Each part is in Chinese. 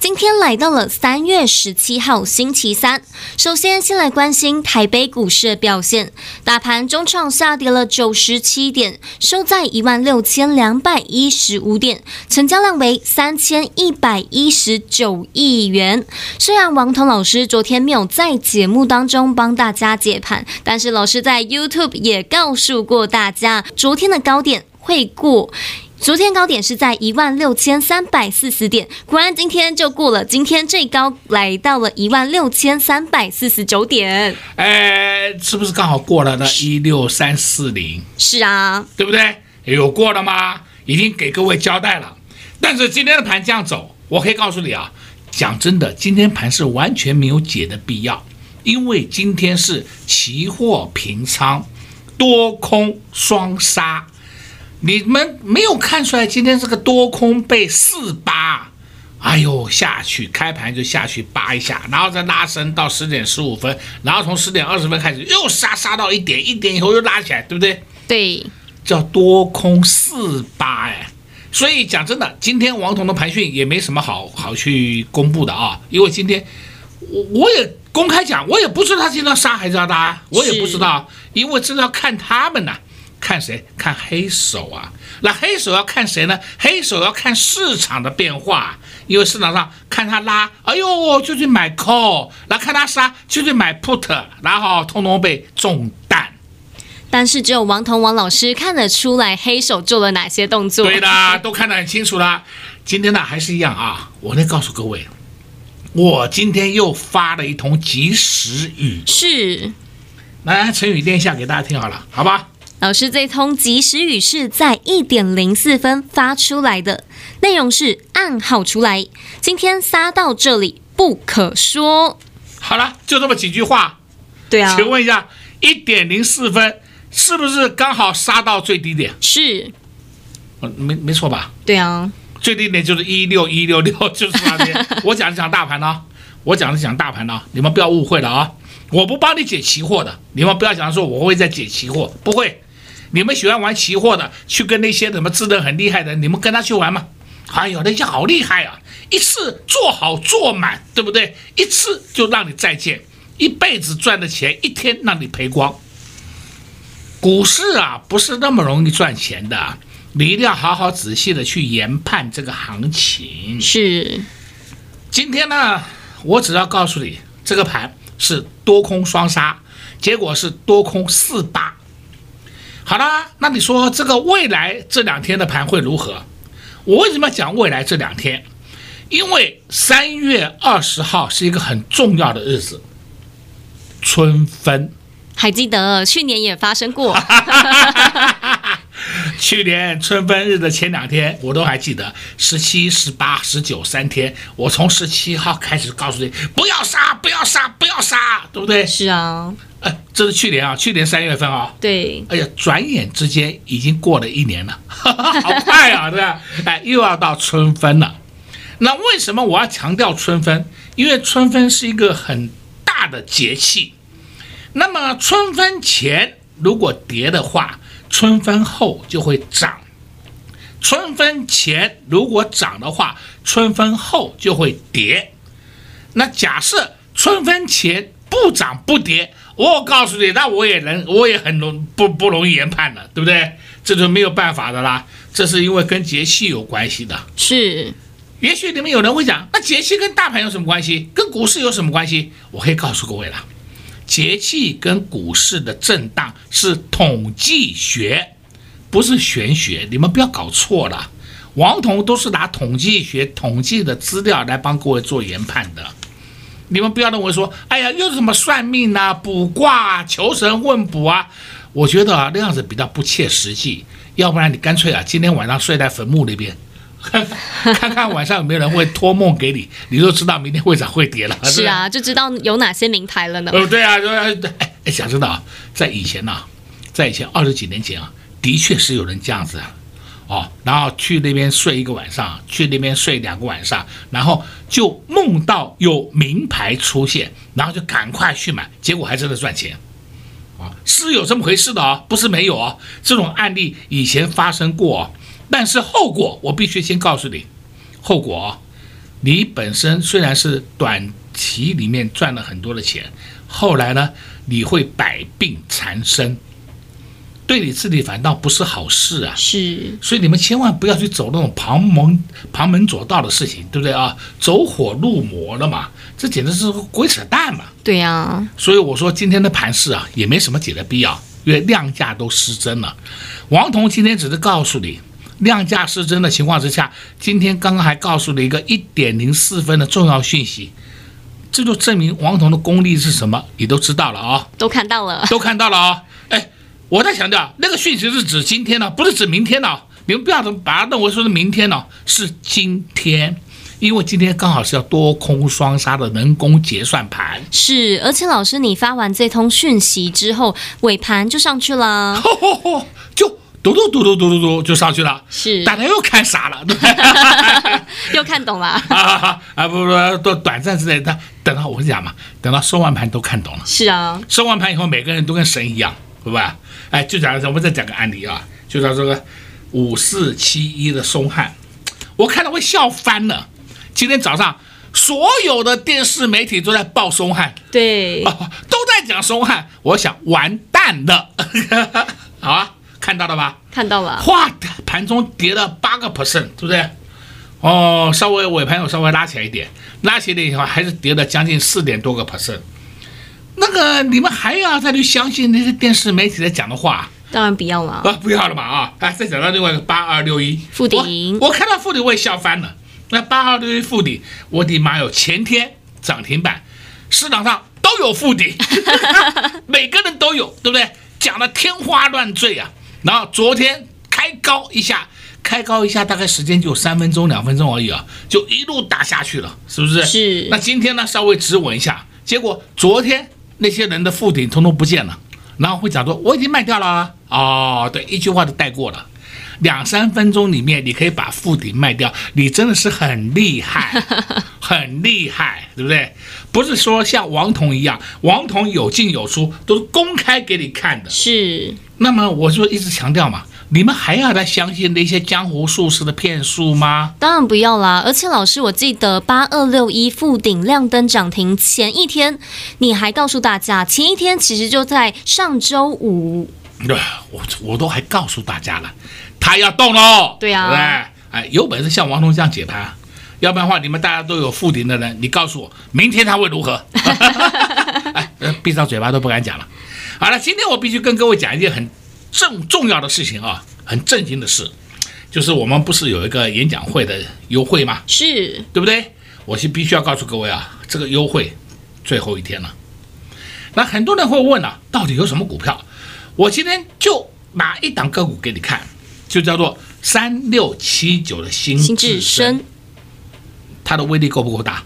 今天来到了三月十七号星期三，首先先来关心台北股市的表现，大盘中场下跌了九十七点，收在一万六千两百一十五点，成交量为三千一百一十九亿元。虽然王彤老师昨天没有在节目当中帮大家解盘，但是老师在 YouTube 也告诉过大家，昨天的高点会过。昨天高点是在一万六千三百四十点，果然今天就过了。今天最高来到了一万六千三百四十九点，哎，是不是刚好过了呢？一六三四零，是啊，对不对？有过了吗？已经给各位交代了。但是今天的盘这样走，我可以告诉你啊，讲真的，今天盘是完全没有解的必要，因为今天是期货平仓，多空双杀。你们没有看出来今天这个多空被四八，哎呦下去开盘就下去扒一下，然后再拉升到十点十五分，然后从十点二十分开始又杀杀到一点，一点以后又拉起来，对不对？对，叫多空四八哎。所以讲真的，今天王彤的盘讯也没什么好好去公布的啊，因为今天我我也公开讲，我也不知道他今天要杀还是要拉，我也不知道，因为这要看他们呐。看谁？看黑手啊！那黑手要看谁呢？黑手要看市场的变化，因为市场上看他拉，哎呦，就去买 call；来看他杀，就去买 put，然后通通被中弹。但是只有王彤王老师看得出来黑手做了哪些动作。对的，都看得很清楚了。今天呢，还是一样啊！我来告诉各位，我今天又发了一通及时雨。是，来，成语练一下给大家听好了，好吧？老师，这通即时雨是在一点零四分发出来的，内容是暗号出来。今天杀到这里不可说。好了，就这么几句话。对啊。请问一下，一点零四分是不是刚好杀到最低点？是。没没错吧？对啊。最低点就是一六一六六，就是那边。我讲的讲大盘呢，我讲的讲大盘呢，你们不要误会了啊！我不帮你解期货的，你们不要想说我会在解期货，不会。你们喜欢玩期货的，去跟那些什么智能很厉害的，你们跟他去玩嘛。哎呦，那些好厉害啊！一次做好做满，对不对？一次就让你再见，一辈子赚的钱，一天让你赔光。股市啊，不是那么容易赚钱的，你一定要好好仔细的去研判这个行情。是，今天呢，我只要告诉你，这个盘是多空双杀，结果是多空四八。好啦，那你说这个未来这两天的盘会如何？我为什么要讲未来这两天？因为三月二十号是一个很重要的日子，春分。还记得去年也发生过。去年春分日的前两天，我都还记得，十七、十八、十九三天。我从十七号开始告诉你，不要杀，不要杀，不要杀，对不对？是啊。哎，这是去年啊，去年三月份啊。对。哎呀，转眼之间已经过了一年了，好快啊，对吧？哎，又要到春分了。那为什么我要强调春分？因为春分是一个很大的节气。那么春分前如果跌的话，春分后就会涨；春分前如果涨的话，春分后就会跌。那假设春分前不涨不跌，我告诉你，那我也能，我也很容不不容易研判了，对不对？这就没有办法的啦。这是因为跟节气有关系的。是，也许你们有人会讲，那节气跟大盘有什么关系？跟股市有什么关系？我可以告诉各位了。节气跟股市的震荡是统计学，不是玄学，你们不要搞错了。王彤都是拿统计学统计的资料来帮各位做研判的。你们不要认为说，哎呀，又是什么算命啊、卜卦、啊、求神问卜啊，我觉得啊，那样子比较不切实际。要不然你干脆啊，今天晚上睡在坟墓那边，看看晚上有没有人会托梦给你，你就知道明天会涨会跌了。是啊，就知道有哪些名牌了呢？哦，对啊，对啊，想知道，在以前呢、啊，在以前二十几年前啊，的确是有人这样子啊，哦，然后去那边睡一个晚上，去那边睡两个晚上，然后就梦到有名牌出现，然后就赶快去买，结果还真的赚钱。啊，是有这么回事的啊，不是没有啊，这种案例以前发生过，但是后果我必须先告诉你，后果啊，你本身虽然是短期里面赚了很多的钱，后来呢，你会百病缠身。对你自己反倒不是好事啊！是，所以你们千万不要去走那种旁门旁门左道的事情，对不对啊？走火入魔了嘛，这简直是鬼扯淡嘛！对呀、啊，所以我说今天的盘势啊，也没什么解的必要，因为量价都失真了。王彤今天只是告诉你，量价失真的情况之下，今天刚刚还告诉了一个一点零四分的重要讯息，这就证明王彤的功力是什么，你都知道了啊，都看到了，都看到了啊，哎。我在强调，那个讯息是指今天呢，不是指明天呢。你们不要把它认为说是明天呢，是今天，因为今天刚好是要多空双杀的人工结算盘。是，而且老师，你发完这通讯息之后，尾盘就上去了，吼吼吼，就嘟嘟嘟嘟嘟嘟嘟就上去了。是，大家又看傻了，对 又看懂了 啊啊！不不，都短暂之内，他等到我跟你讲嘛，等到收完盘都看懂了。是啊，收完盘以后，每个人都跟神一样，对吧？哎，就讲我们再讲个案例啊，就讲这个五四七一的松汉，我看到会笑翻了。今天早上所有的电视媒体都在报松汉，对，哦，都在讲松汉。我想完蛋了，好啊，看到了吧？看到了。哗，盘中跌了八个 percent，对不对？哦，稍微尾盘有稍微拉起来一点，拉起来以后还是跌了将近四点多个 percent。那个你们还要再去相信那些电视媒体在讲的话？当然不要了啊，不要了嘛啊！哎，再讲到另外一个八二六一附顶，我看到附顶我也笑翻了。那八二六一附顶，我的妈哟，前天涨停板，市场上都有富鼎，每个人都有，对不对？讲的天花乱坠啊！然后昨天开高一下，开高一下，大概时间就三分钟、两分钟而已啊，就一路打下去了，是不是？是。那今天呢，稍微止稳一下，结果昨天。那些人的附顶通通不见了，然后会讲说我已经卖掉了啊，哦，对，一句话都带过了，两三分钟里面你可以把附顶卖掉，你真的是很厉害，很厉害，对不对？不是说像王彤一样，王彤有进有出，都是公开给你看的。是，那么我就一直强调嘛。你们还要再相信那些江湖术士的骗术吗？当然不要啦！而且老师，我记得八二六一富鼎亮灯涨停前一天，你还告诉大家，前一天其实就在上周五。对，我我都还告诉大家了，他要动喽。对呀、啊，对，哎，有本事像王彤这样解盘，要不然的话，你们大家都有富鼎的人，你告诉我，明天他会如何？哎，闭上嘴巴都不敢讲了。好了，今天我必须跟各位讲一件很。正重要的事情啊，很震惊的事，就是我们不是有一个演讲会的优惠吗？是对不对？我是必须要告诉各位啊，这个优惠最后一天了。那很多人会问啊，到底有什么股票？我今天就拿一档个股给你看，就叫做三六七九的新新至升，它的威力够不够大？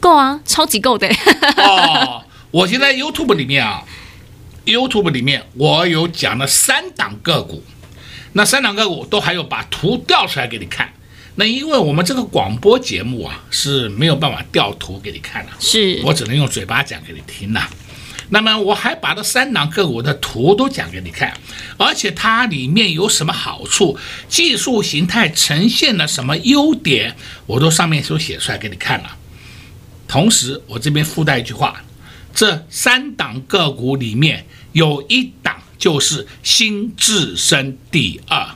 够啊，超级够的。哦，我现在 YouTube 里面啊。YouTube 里面我有讲了三档个股，那三档个股都还有把图调出来给你看。那因为我们这个广播节目啊是没有办法调图给你看的，是我只能用嘴巴讲给你听呐。那么我还把这三档个股的图都讲给你看，而且它里面有什么好处，技术形态呈现了什么优点，我都上面都写出来给你看了。同时我这边附带一句话。这三档个股里面有一档就是新智深第二，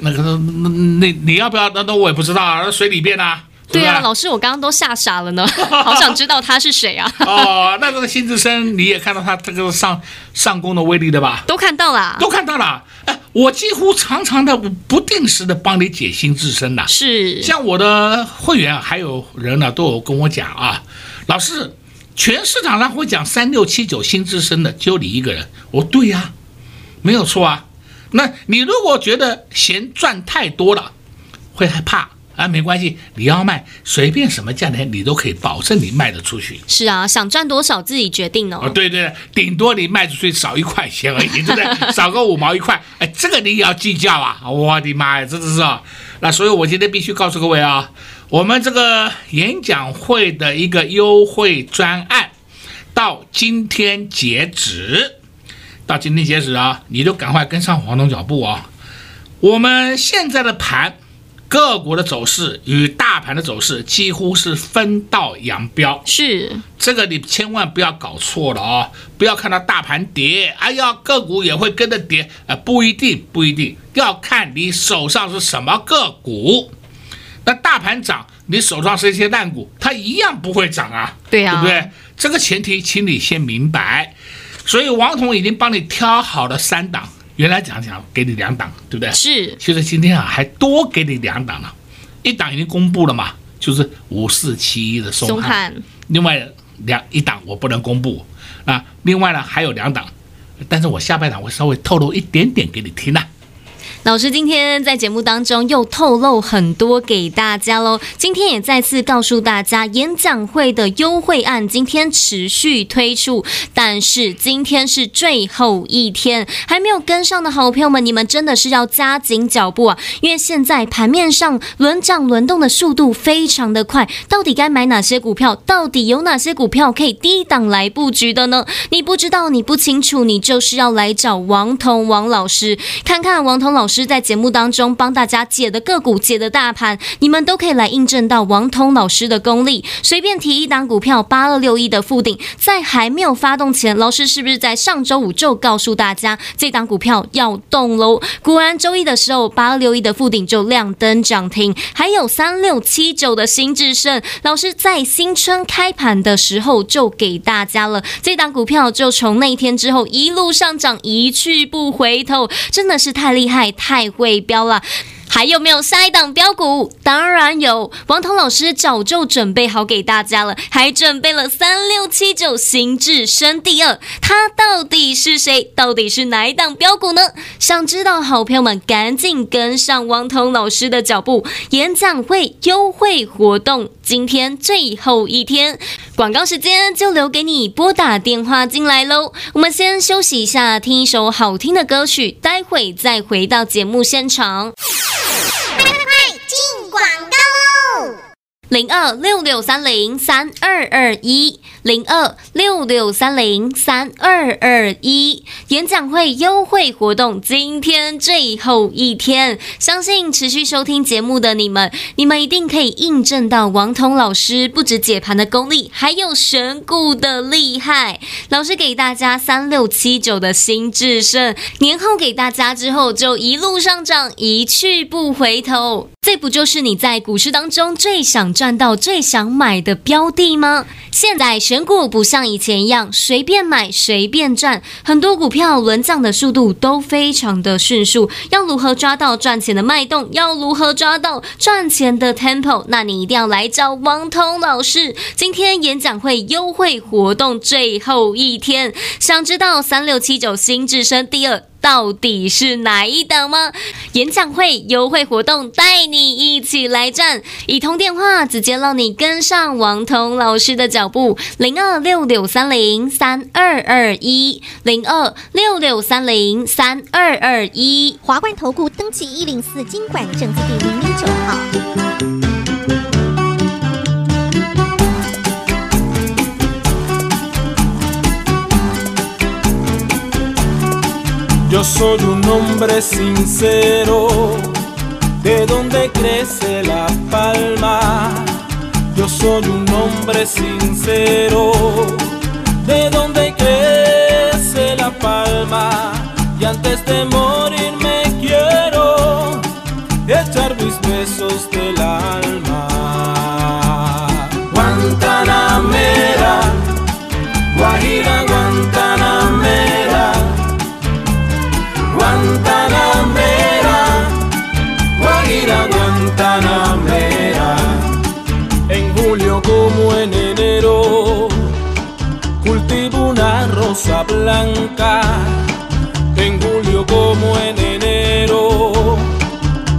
那个那那你要不要？那那我也不知道啊，那随你便啊。对啊，老师，我刚刚都吓傻了呢，好想知道他是谁啊。哦，那这个新智深你也看到他这个上上攻的威力的吧？都看到了，都看到了。哎，我几乎常常的不定时的帮你解新智深呐。是，像我的会员还有人呢，都有跟我讲啊，老师。全市场上会讲三六七九新之声的，就你一个人。我对呀、啊，没有错啊。那你如果觉得嫌赚太多了，会害怕。啊，没关系，你要卖随便什么价钱，你都可以保证你卖得出去。是啊，想赚多少自己决定哦。哦，对对，顶多你卖出去少一块钱而已，对不对？少个五毛一块，哎，这个你也要计较啊！我的妈呀，这这是啊。那所以我今天必须告诉各位啊，我们这个演讲会的一个优惠专案，到今天截止，到今天截止啊，你就赶快跟上黄总脚步啊！我们现在的盘。个股的走势与大盘的走势几乎是分道扬镳，是这个你千万不要搞错了啊，不要看到大盘跌，哎呀，个股也会跟着跌，呃，不一定，不一定，要看你手上是什么个股。那大盘涨，你手上是一些烂股，它一样不会涨啊，对呀，对不对？这个前提，请你先明白。所以王彤已经帮你挑好了三档。原来讲讲给你两档，对不对？是。其实今天啊，还多给你两档了，一档已经公布了嘛，就是五四七一的松汉。松翰。另外两一档我不能公布啊，另外呢还有两档，但是我下半场会稍微透露一点点给你听啊。老师今天在节目当中又透露很多给大家喽。今天也再次告诉大家，演讲会的优惠案今天持续推出，但是今天是最后一天，还没有跟上的好朋友们，你们真的是要加紧脚步啊！因为现在盘面上轮涨轮动的速度非常的快，到底该买哪些股票？到底有哪些股票可以低档来布局的呢？你不知道，你不清楚，你就是要来找王彤王老师，看看王彤老师。在节目当中帮大家解的个股、解的大盘，你们都可以来印证到王通老师的功力。随便提一档股票，八二六一的富鼎，在还没有发动前，老师是不是在上周五就告诉大家这档股票要动喽？果然周一的时候，八二六一的富鼎就亮灯涨停，还有三六七九的新智胜，老师在新春开盘的时候就给大家了这档股票，就从那一天之后一路上涨，一去不回头，真的是太厉害。太会飙了！还有没有下一档标股？当然有，王彤老师早就准备好给大家了，还准备了三六七九新智伸第二，它到底是谁？到底是哪一档标股呢？想知道，好朋友们赶紧跟上王彤老师的脚步，演讲会优惠活动今天最后一天，广告时间就留给你拨打电话进来喽。我们先休息一下，听一首好听的歌曲，待会再回到节目现场。广告喽！零二六六三零三二二一。零二六六三零三二二一演讲会优惠活动，今天最后一天，相信持续收听节目的你们，你们一定可以印证到王彤老师不止解盘的功力，还有选股的厉害。老师给大家三六七九的新智胜，年后给大家之后就一路上涨，一去不回头。这不就是你在股市当中最想赚到、最想买的标的吗？现在选股不像以前一样随便买随便赚，很多股票轮涨的速度都非常的迅速。要如何抓到赚钱的脉动？要如何抓到赚钱的 tempo？那你一定要来找王彤老师。今天演讲会优惠活动最后一天，想知道三六七九新智深第二，到底是哪一档吗？演讲会优惠活动，带你一起来战，一通电话直接让你跟上王彤老师的脚步，零二六六三零三二二一，零二六六三零三二二一，华冠投顾登记一零四经管证字第零零九号。Yo soy un hombre sincero, de donde crece la palma. Yo soy un hombre sincero, de donde crece la palma. Y antes de morir blanca, en julio como en enero.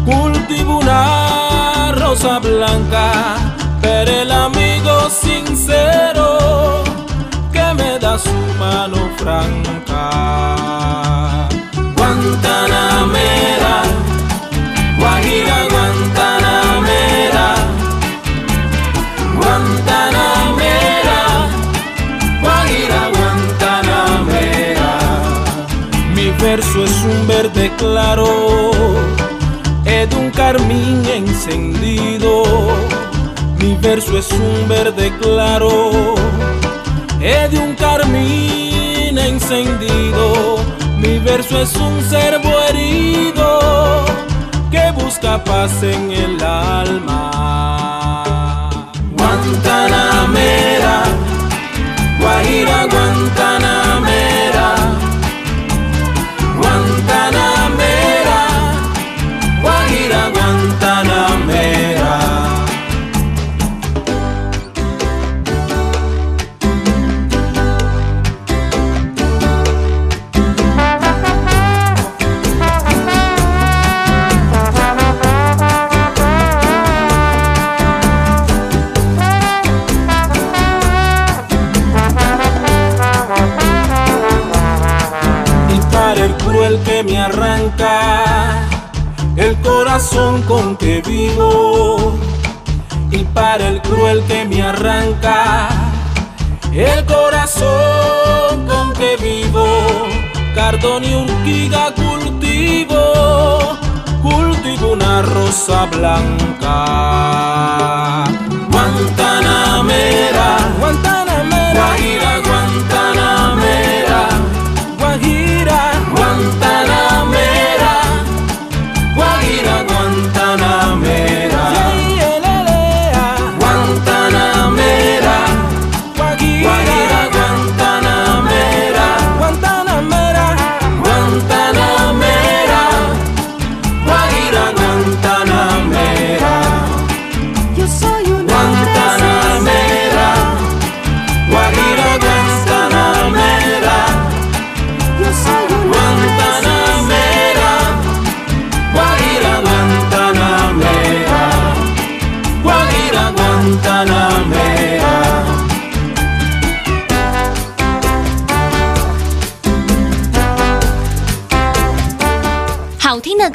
Cultivo una rosa blanca, pero el amigo sincero que me da su mano franca. Es un verde claro, es de un carmín encendido. Mi verso es un verde claro, es de un carmín encendido. Mi verso es un servo herido que busca paz en el alma. Guantanamera, Guajira Guantanamera, y para el cruel que me arranca el corazón con que vivo cardón y urquiga cultivo cultivo una rosa blanca. Guantanamera Guantanamera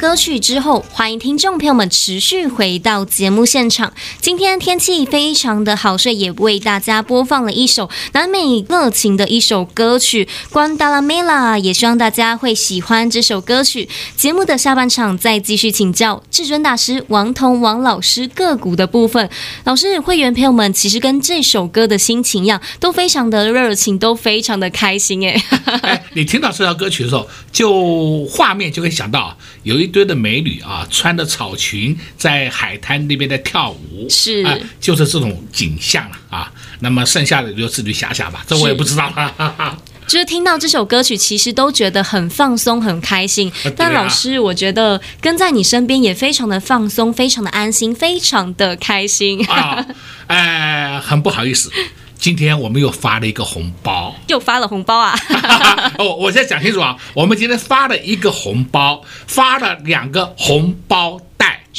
歌曲之后，欢迎听众朋友们持续回到节目现场。今天天气非常的好，所以也为大家播放了一首南美热情的一首歌曲《Guantanamera》，也希望大家会喜欢这首歌曲。节目的下半场再继续请教至尊大师王彤王老师个股的部分。老师，会员朋友们其实跟这首歌的心情一样，都非常的热情，都非常的开心。哎，哎，你听到这条歌曲的时候，就画面就会想到。有一堆的美女啊，穿着草裙在海滩那边在跳舞，是啊，就是这种景象了啊。那么剩下的就自己想想吧，这我也不知道了。就是听到这首歌曲，其实都觉得很放松、很开心。但老师，我觉得跟在你身边也非常的放松、非常的安心、非常的开心。啊，哎，很不好意思。今天我们又发了一个红包，又发了红包啊！哦，我现在讲清楚啊，我们今天发了一个红包，发了两个红包袋。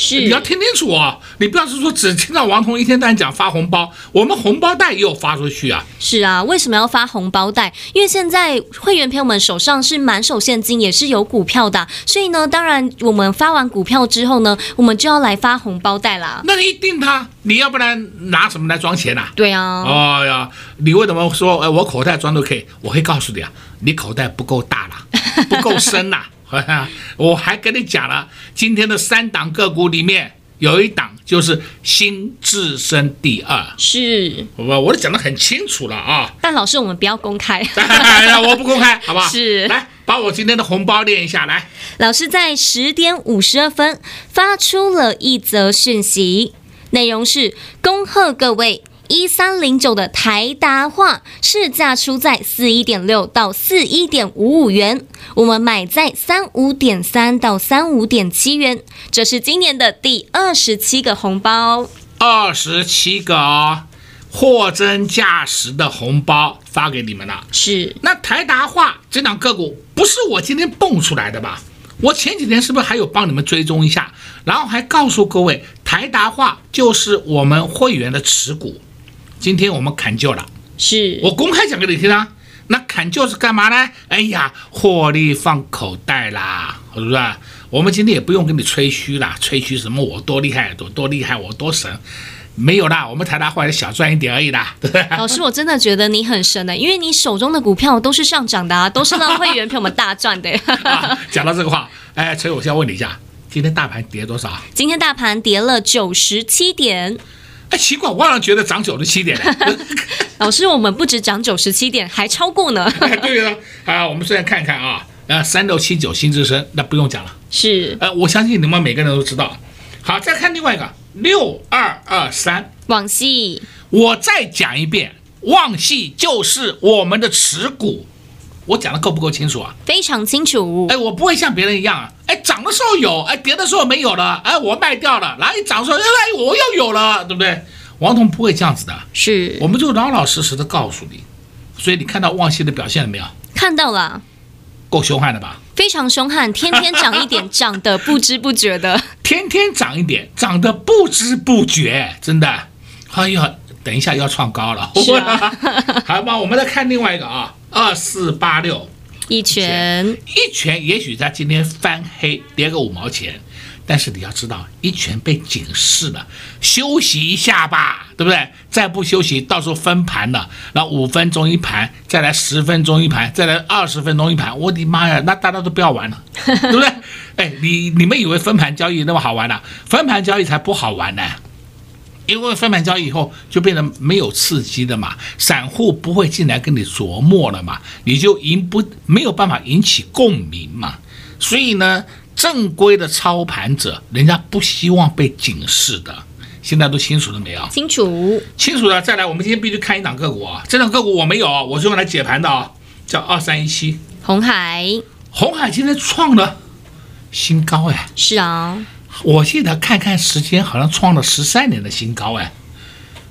是，你要听清楚哦！你不要是说只听到王彤一天到晚讲发红包，我们红包袋也有发出去啊。是啊，为什么要发红包袋？因为现在会员朋友们手上是满手现金，也是有股票的，所以呢，当然我们发完股票之后呢，我们就要来发红包袋啦。那一定他，你要不然拿什么来装钱呐、啊？对啊。哦呀，你为什么说哎，我口袋装都可以？我会告诉你啊，你口袋不够大啦，不够深呐、啊。我还跟你讲了，今天的三档个股里面有一档就是新智深第二，是我我都讲得很清楚了啊。但老师，我们不要公开，我不公开，好不好？是，来把我今天的红包念一下来。老师在十点五十二分发出了一则讯息，内容是恭贺各位。一三零九的台达化市价出在四一点六到四一点五五元，我们买在三五点三到三五点七元，这是今年的第二十七个红包。二十七个！货真价实的红包发给你们了。是，那台达化这档个股不是我今天蹦出来的吧？我前几天是不是还有帮你们追踪一下，然后还告诉各位，台达化就是我们会员的持股。今天我们砍旧了，是我公开讲给你听啊。那砍旧是干嘛呢？哎呀，获利放口袋啦，是不是？我们今天也不用跟你吹嘘啦，吹嘘什么我多厉害，多多厉害，我多神。没有啦，我们台达化小赚一点而已啦？老师，我真的觉得你很神的，因为你手中的股票都是上涨的啊，都是让会员陪我们大赚的。啊，讲到这个话，哎，所以我先问你一下，今天大盘跌多少？今天大盘跌了九十七点。哎，奇怪，我好像觉得涨九十七点。老师，我们不止涨九十七点，还超过呢。哎，对了，啊，我们现在看看啊，啊，三六七九新之声，那不用讲了。是，呃，我相信你们每个人都知道。好，再看另外一个。六二二三，旺矽，我再讲一遍，旺系就是我们的持股，我讲的够不够清楚啊？非常清楚。哎，我不会像别人一样啊，哎，涨的时候有，哎，跌的时候没有了，哎，我卖掉了，然后一涨的时候，哎，我又有了，对不对？王彤不会这样子的，是，我们就老老实实的告诉你。所以你看到旺西的表现了没有？看到了，够凶悍的吧？非常凶悍，天天涨一点，涨得不知不觉的。天天涨一点，涨得不知不觉，真的。哎呀，等一下要创高了。好吧，我们再看另外一个啊，二四八六，一拳，一拳，也许在今天翻黑，跌个五毛钱。但是你要知道，一拳被警示了，休息一下吧，对不对？再不休息，到时候分盘了，然后五分钟一盘，再来十分钟一盘，再来二十分钟一盘，我的妈呀，那大家都不要玩了，对不对？哎，你你们以为分盘交易那么好玩呢、啊？分盘交易才不好玩呢，因为分盘交易以后就变得没有刺激的嘛，散户不会进来跟你琢磨了嘛，你就引不没有办法引起共鸣嘛，所以呢。正规的操盘者，人家不希望被警示的。现在都清楚了没有？清楚，清楚了。再来，我们今天必须看一档个股啊，这档个股我没有，我是用来解盘的啊，叫二三一七红海。红海今天创了新高哎。是啊，我现在看看时间，好像创了十三年的新高哎。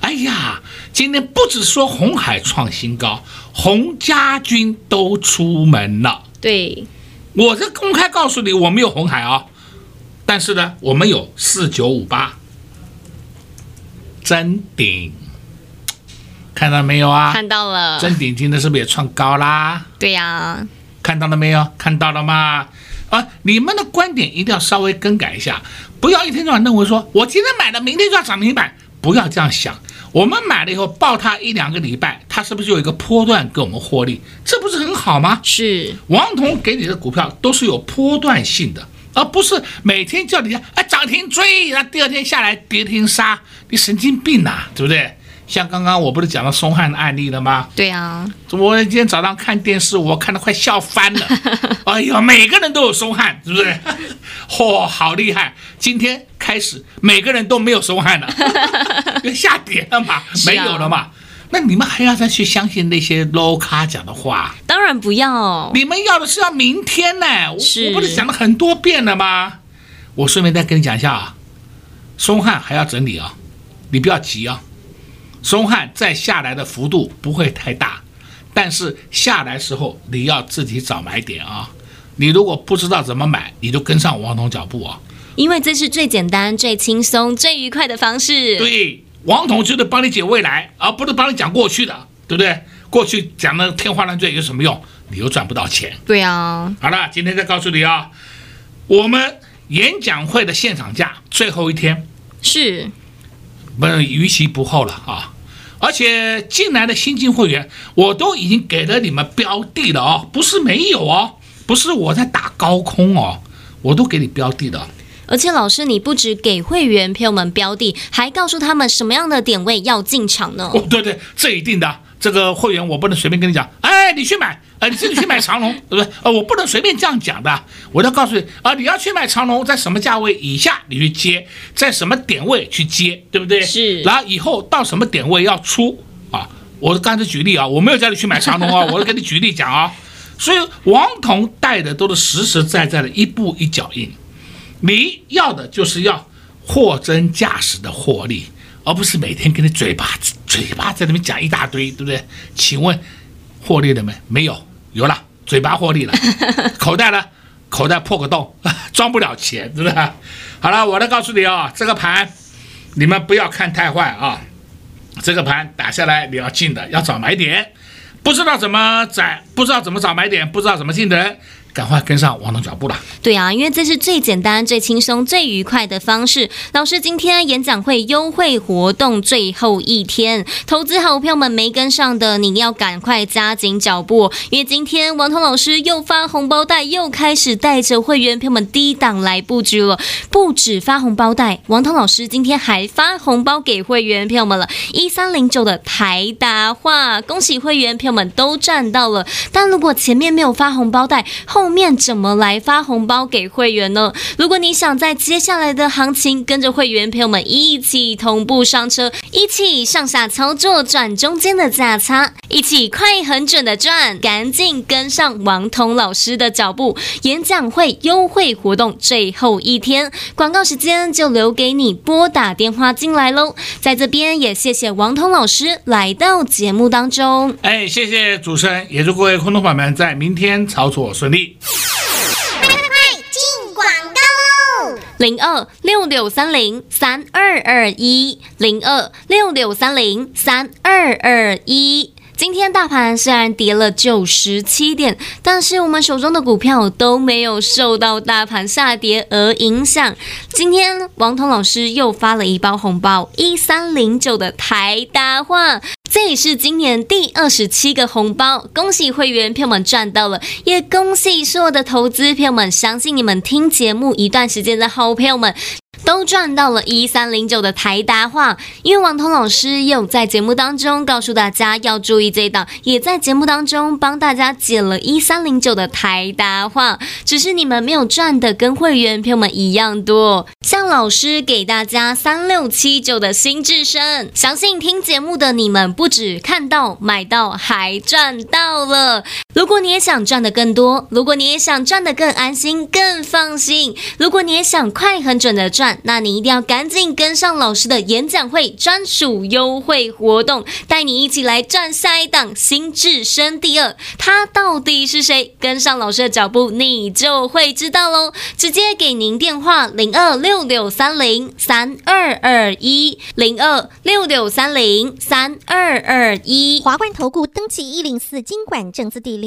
哎呀，今天不只说红海创新高，红家军都出门了。对。我这公开告诉你，我没有红海啊、哦，但是呢，我们有四九五八，真顶，看到没有啊？看到了。真顶今天是不是也创高啦？对呀、啊。看到了没有？看到了吗？啊，你们的观点一定要稍微更改一下，不要一天到晚认为说我今天买了，明天就要涨停板，不要这样想。我们买了以后抱它一两个礼拜，它是不是就有一个波段给我们获利？这不是很好吗？是王彤给你的股票都是有波段性的，而不是每天叫你哎涨停追，然后第二天下来跌停杀，你神经病呐、啊，对不对？像刚刚我不是讲了松汉的案例了吗？对啊，我今天早上看电视，我看的快笑翻了。哎呀，每个人都有松汉，是不是？嚯、哦，好厉害！今天开始每个人都没有松汉了，因为下跌了嘛，没有了嘛。啊、那你们还要再去相信那些 low 咖讲的话？当然不要。你们要的是要明天呢？是我不是讲了很多遍了吗？我顺便再跟你讲一下啊，松汉还要整理啊，你不要急啊。松汉再下来的幅度不会太大，但是下来时候你要自己找买点啊！你如果不知道怎么买，你就跟上王彤脚步啊！因为这是最简单、最轻松、最愉快的方式。对，王彤就是帮你解未来，而不是帮你讲过去的，对不对？过去讲的天花乱坠有什么用？你又赚不到钱。对啊。好了，今天再告诉你啊，我们演讲会的现场价最后一天是，不是逾期不候了啊！而且进来的新进会员，我都已经给了你们标的了哦，不是没有哦，不是我在打高空哦，我都给你标的的。而且老师，你不止给会员朋友们标的，还告诉他们什么样的点位要进场呢？哦，对对，这一定的。这个会员我不能随便跟你讲，哎，你去买，呃，你自己去买长龙，对不对？呃，我不能随便这样讲的，我要告诉你，啊，你要去买长龙，在什么价位以下你去接，在什么点位去接，对不对？是。然后以后到什么点位要出啊？我刚才举例啊，我没有叫你去买长龙啊，我是给你举例讲啊。所以王彤带的都是实实在在的一步一脚印，你要的就是要货真价实的获利。而不是每天跟你嘴巴嘴巴在那边讲一大堆，对不对？请问获利了没？没有，有了，嘴巴获利了，口袋呢？口袋破个洞，装不了钱，对不对？好了，我来告诉你啊、哦，这个盘你们不要看太坏啊，这个盘打下来你要进的，要找买点，不知道怎么找，不知道怎么找买点，不知道怎么进的人。赶快跟上王彤脚步了。对啊，因为这是最简单、最轻松、最愉快的方式。老师今天演讲会优惠活动最后一天，投资好朋友们没跟上的，你要赶快加紧脚步，因为今天王彤老师又发红包袋，又开始带着会员朋友们低档来布局了。不止发红包袋，王彤老师今天还发红包给会员朋友们了。一三零九的台达化，恭喜会员朋友们都赚到了。但如果前面没有发红包袋，后后面怎么来发红包给会员呢？如果你想在接下来的行情跟着会员朋友们一起同步上车，一起上下操作赚中间的价差，一起快狠准的赚，赶紧跟上王彤老师的脚步。演讲会优惠活动最后一天，广告时间就留给你拨打电话进来喽。在这边也谢谢王彤老师来到节目当中。哎，谢谢主持人，也祝各位空头伙伴在明天操作顺利。零二六六三零三二二一，零二六六三零三二二一。今天大盘虽然跌了九十七点，但是我们手中的股票都没有受到大盘下跌而影响。今天王彤老师又发了一包红包，一三零九的台达化。这里是今年第二十七个红包，恭喜会员朋友们赚到了，也恭喜所有的投资朋友们。相信你们听节目一段时间的好朋友们。都赚到了一三零九的台达化，因为王彤老师有在节目当中告诉大家要注意这一档，也在节目当中帮大家解了一三零九的台达化，只是你们没有赚的跟会员朋友们一样多。像老师给大家三六七九的新至升，相信听节目的你们不止看到买到，还赚到了。如果你也想赚的更多，如果你也想赚的更安心、更放心，如果你也想快很准的赚。那你一定要赶紧跟上老师的演讲会专属优惠活动，带你一起来赚下一档新智深第二。他到底是谁？跟上老师的脚步，你就会知道喽。直接给您电话：零二六六三零三二二一，零二六六三零三二二一。华冠投顾登记一零四金管证字第零